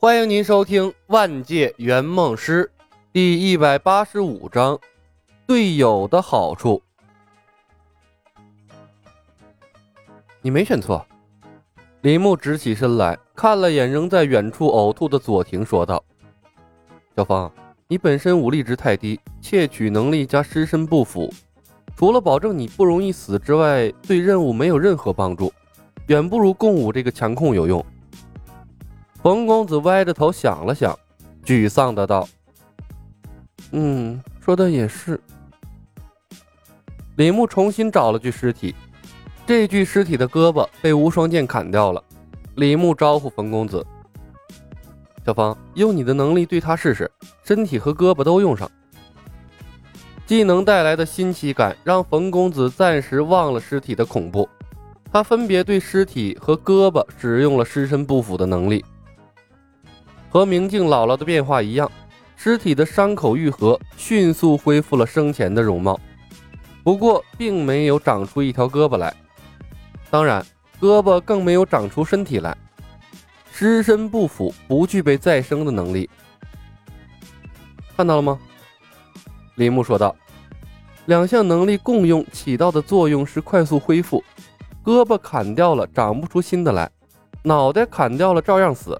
欢迎您收听《万界圆梦师》第一百八十五章：队友的好处。你没选错。李牧直起身来看了眼仍在远处呕吐的左庭，说道：“小芳，你本身武力值太低，窃取能力加尸身不符，除了保证你不容易死之外，对任务没有任何帮助，远不如共舞这个强控有用。”冯公子歪着头想了想，沮丧的道：“嗯，说的也是。”李牧重新找了具尸体，这具尸体的胳膊被无双剑砍掉了。李牧招呼冯公子：“小芳，用你的能力对他试试，身体和胳膊都用上。”技能带来的新奇感让冯公子暂时忘了尸体的恐怖，他分别对尸体和胳膊使用了尸身不腐的能力。和明镜姥姥的变化一样，尸体的伤口愈合，迅速恢复了生前的容貌。不过，并没有长出一条胳膊来，当然，胳膊更没有长出身体来。尸身不腐，不具备再生的能力。看到了吗？李牧说道：“两项能力共用起到的作用是快速恢复。胳膊砍掉了，长不出新的来；脑袋砍掉了，照样死。”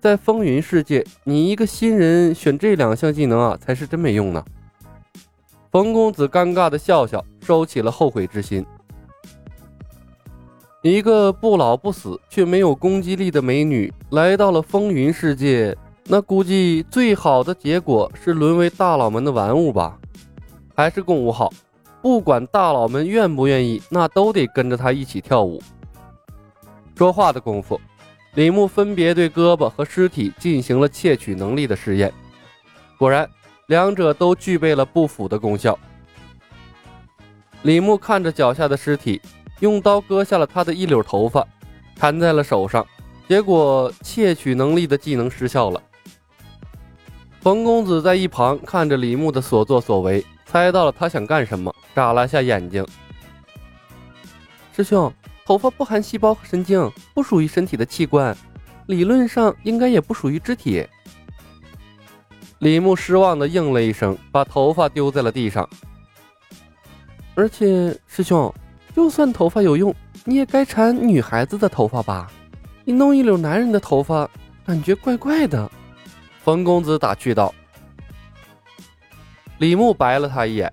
在风云世界，你一个新人选这两项技能啊，才是真没用呢。冯公子尴尬的笑笑，收起了后悔之心。一个不老不死却没有攻击力的美女来到了风云世界，那估计最好的结果是沦为大佬们的玩物吧？还是共舞好？不管大佬们愿不愿意，那都得跟着他一起跳舞。说话的功夫。李牧分别对胳膊和尸体进行了窃取能力的试验，果然，两者都具备了不腐的功效。李牧看着脚下的尸体，用刀割下了他的一绺头发，缠在了手上，结果窃取能力的技能失效了。冯公子在一旁看着李牧的所作所为，猜到了他想干什么，眨了下眼睛：“师兄。”头发不含细胞和神经，不属于身体的器官，理论上应该也不属于肢体。李牧失望的应了一声，把头发丢在了地上。而且，师兄，就算头发有用，你也该缠女孩子的头发吧？你弄一绺男人的头发，感觉怪怪的。冯公子打趣道。李牧白了他一眼，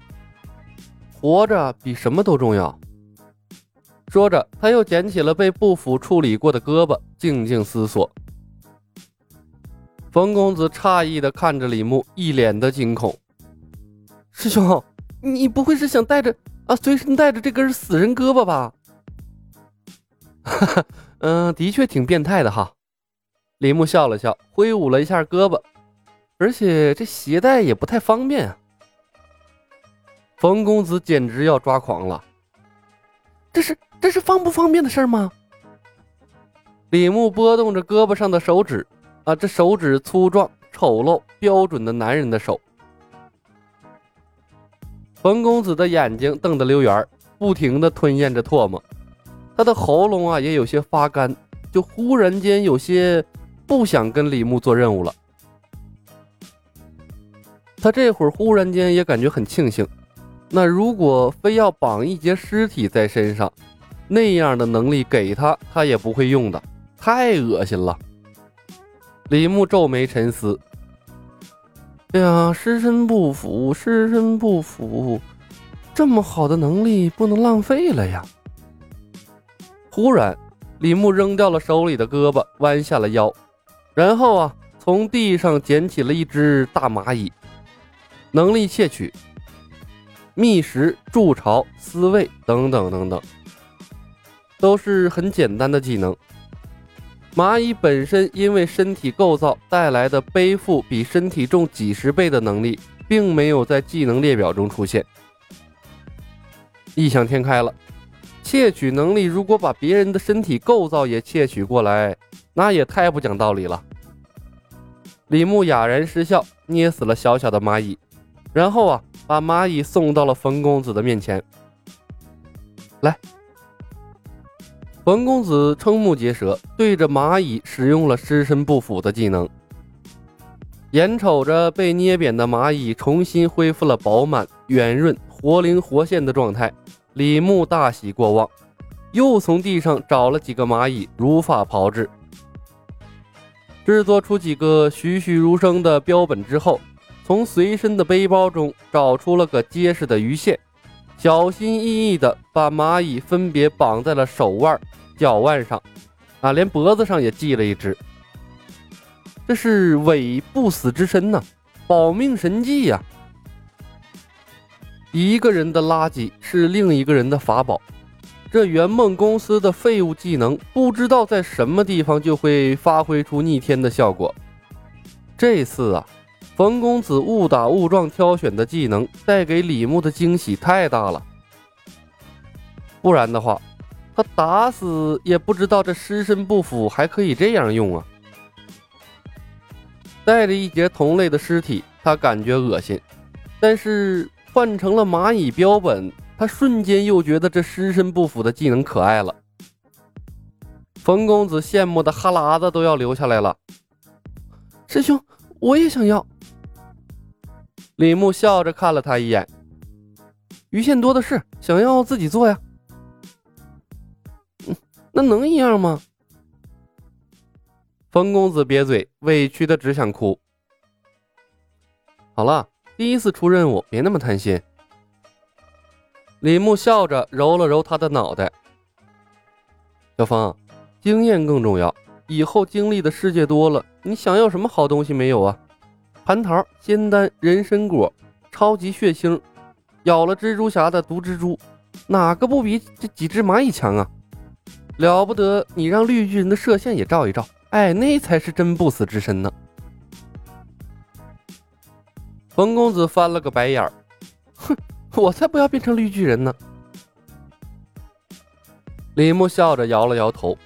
活着比什么都重要。说着，他又捡起了被不腐处理过的胳膊，静静思索。冯公子诧异的看着李牧，一脸的惊恐：“师兄，你不会是想带着啊，随身带着这根死人胳膊吧？”“哈 哈，嗯，的确挺变态的哈。”李牧笑了笑，挥舞了一下胳膊，而且这携带也不太方便啊。冯公子简直要抓狂了，这是。这是方不方便的事吗？李牧拨动着胳膊上的手指，啊，这手指粗壮、丑陋、标准的男人的手。冯公子的眼睛瞪得溜圆，不停的吞咽着唾沫，他的喉咙啊也有些发干，就忽然间有些不想跟李牧做任务了。他这会儿忽然间也感觉很庆幸，那如果非要绑一截尸体在身上。那样的能力给他，他也不会用的，太恶心了。李牧皱眉沉思：“哎呀，尸身不腐，尸身不腐，这么好的能力不能浪费了呀！”忽然，李牧扔掉了手里的胳膊，弯下了腰，然后啊，从地上捡起了一只大蚂蚁，能力窃取：觅食、筑巢、思位等等等等。都是很简单的技能。蚂蚁本身因为身体构造带来的背负比身体重几十倍的能力，并没有在技能列表中出现。异想天开了，窃取能力如果把别人的身体构造也窃取过来，那也太不讲道理了。李牧哑然失笑，捏死了小小的蚂蚁，然后啊，把蚂蚁送到了冯公子的面前，来。冯公子瞠目结舌，对着蚂蚁使用了尸身不腐的技能。眼瞅着被捏扁的蚂蚁重新恢复了饱满、圆润、活灵活现的状态，李牧大喜过望，又从地上找了几个蚂蚁，如法炮制，制作出几个栩栩如生的标本之后，从随身的背包中找出了个结实的鱼线。小心翼翼地把蚂蚁分别绑在了手腕、脚腕上，啊，连脖子上也系了一只。这是伪不死之身呐，保命神技呀！一个人的垃圾是另一个人的法宝。这圆梦公司的废物技能，不知道在什么地方就会发挥出逆天的效果。这次啊。冯公子误打误撞挑选的技能带给李牧的惊喜太大了，不然的话，他打死也不知道这尸身不腐还可以这样用啊！带着一截同类的尸体，他感觉恶心，但是换成了蚂蚁标本，他瞬间又觉得这尸身不腐的技能可爱了。冯公子羡慕的哈喇子都要流下来了，师兄，我也想要。李牧笑着看了他一眼，鱼线多的是，想要自己做呀。那能一样吗？冯公子瘪嘴，委屈的只想哭。好了，第一次出任务，别那么贪心。李牧笑着揉了揉他的脑袋。小芳，经验更重要，以后经历的世界多了，你想要什么好东西没有啊？蟠桃、仙丹、人参果、超级血腥，咬了蜘蛛侠的毒蜘蛛，哪个不比这几只蚂蚁强啊？了不得！你让绿巨人的射线也照一照，哎，那才是真不死之身呢。冯公子翻了个白眼儿，哼，我才不要变成绿巨人呢。李牧笑着摇了摇头，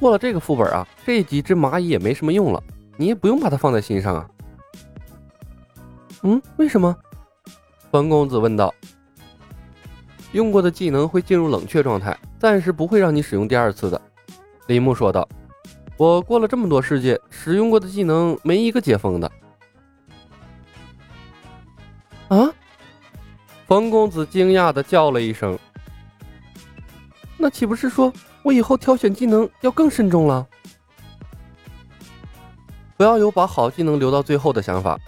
过了这个副本啊，这几只蚂蚁也没什么用了，你也不用把它放在心上啊。嗯，为什么？冯公子问道。用过的技能会进入冷却状态，暂时不会让你使用第二次的。李牧说道。我过了这么多世界，使用过的技能没一个解封的。啊！冯公子惊讶的叫了一声。那岂不是说我以后挑选技能要更慎重了？不要有把好技能留到最后的想法。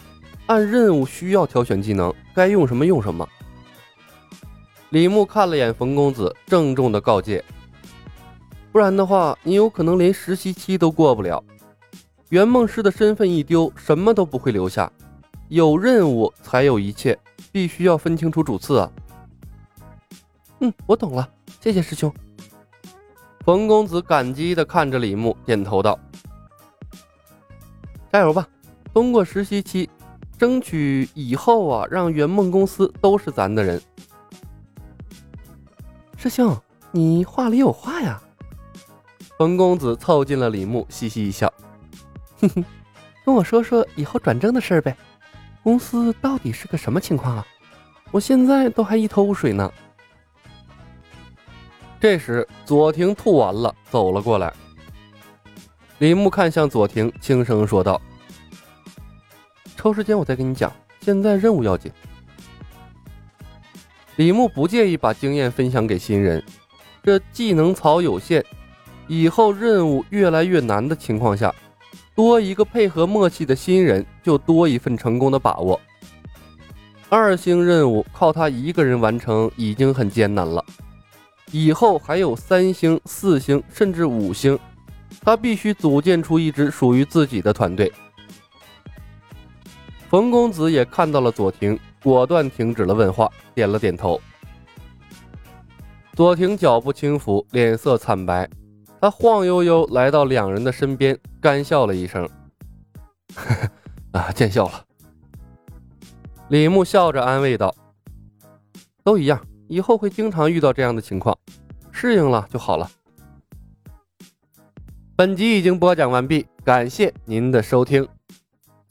按任务需要挑选技能，该用什么用什么。李牧看了眼冯公子，郑重的告诫：“不然的话，你有可能连实习期都过不了。圆梦师的身份一丢，什么都不会留下。有任务才有一切，必须要分清楚主次啊。”嗯，我懂了，谢谢师兄。冯公子感激的看着李牧，点头道：“加油吧，通过实习期。”争取以后啊，让圆梦公司都是咱的人。师兄，你话里有话呀。冯公子凑近了李牧，嘻嘻一笑，哼哼，跟我说说以后转正的事呗。公司到底是个什么情况啊？我现在都还一头雾水呢。这时，左庭吐完了，走了过来。李牧看向左庭，轻声说道。抽时间我再跟你讲，现在任务要紧。李牧不介意把经验分享给新人，这技能槽有限，以后任务越来越难的情况下，多一个配合默契的新人，就多一份成功的把握。二星任务靠他一个人完成已经很艰难了，以后还有三星、四星甚至五星，他必须组建出一支属于自己的团队。冯公子也看到了左庭，果断停止了问话，点了点头。左庭脚步轻浮，脸色惨白，他晃悠悠来到两人的身边，干笑了一声：“ 啊，见笑了。”李牧笑着安慰道：“都一样，以后会经常遇到这样的情况，适应了就好了。”本集已经播讲完毕，感谢您的收听。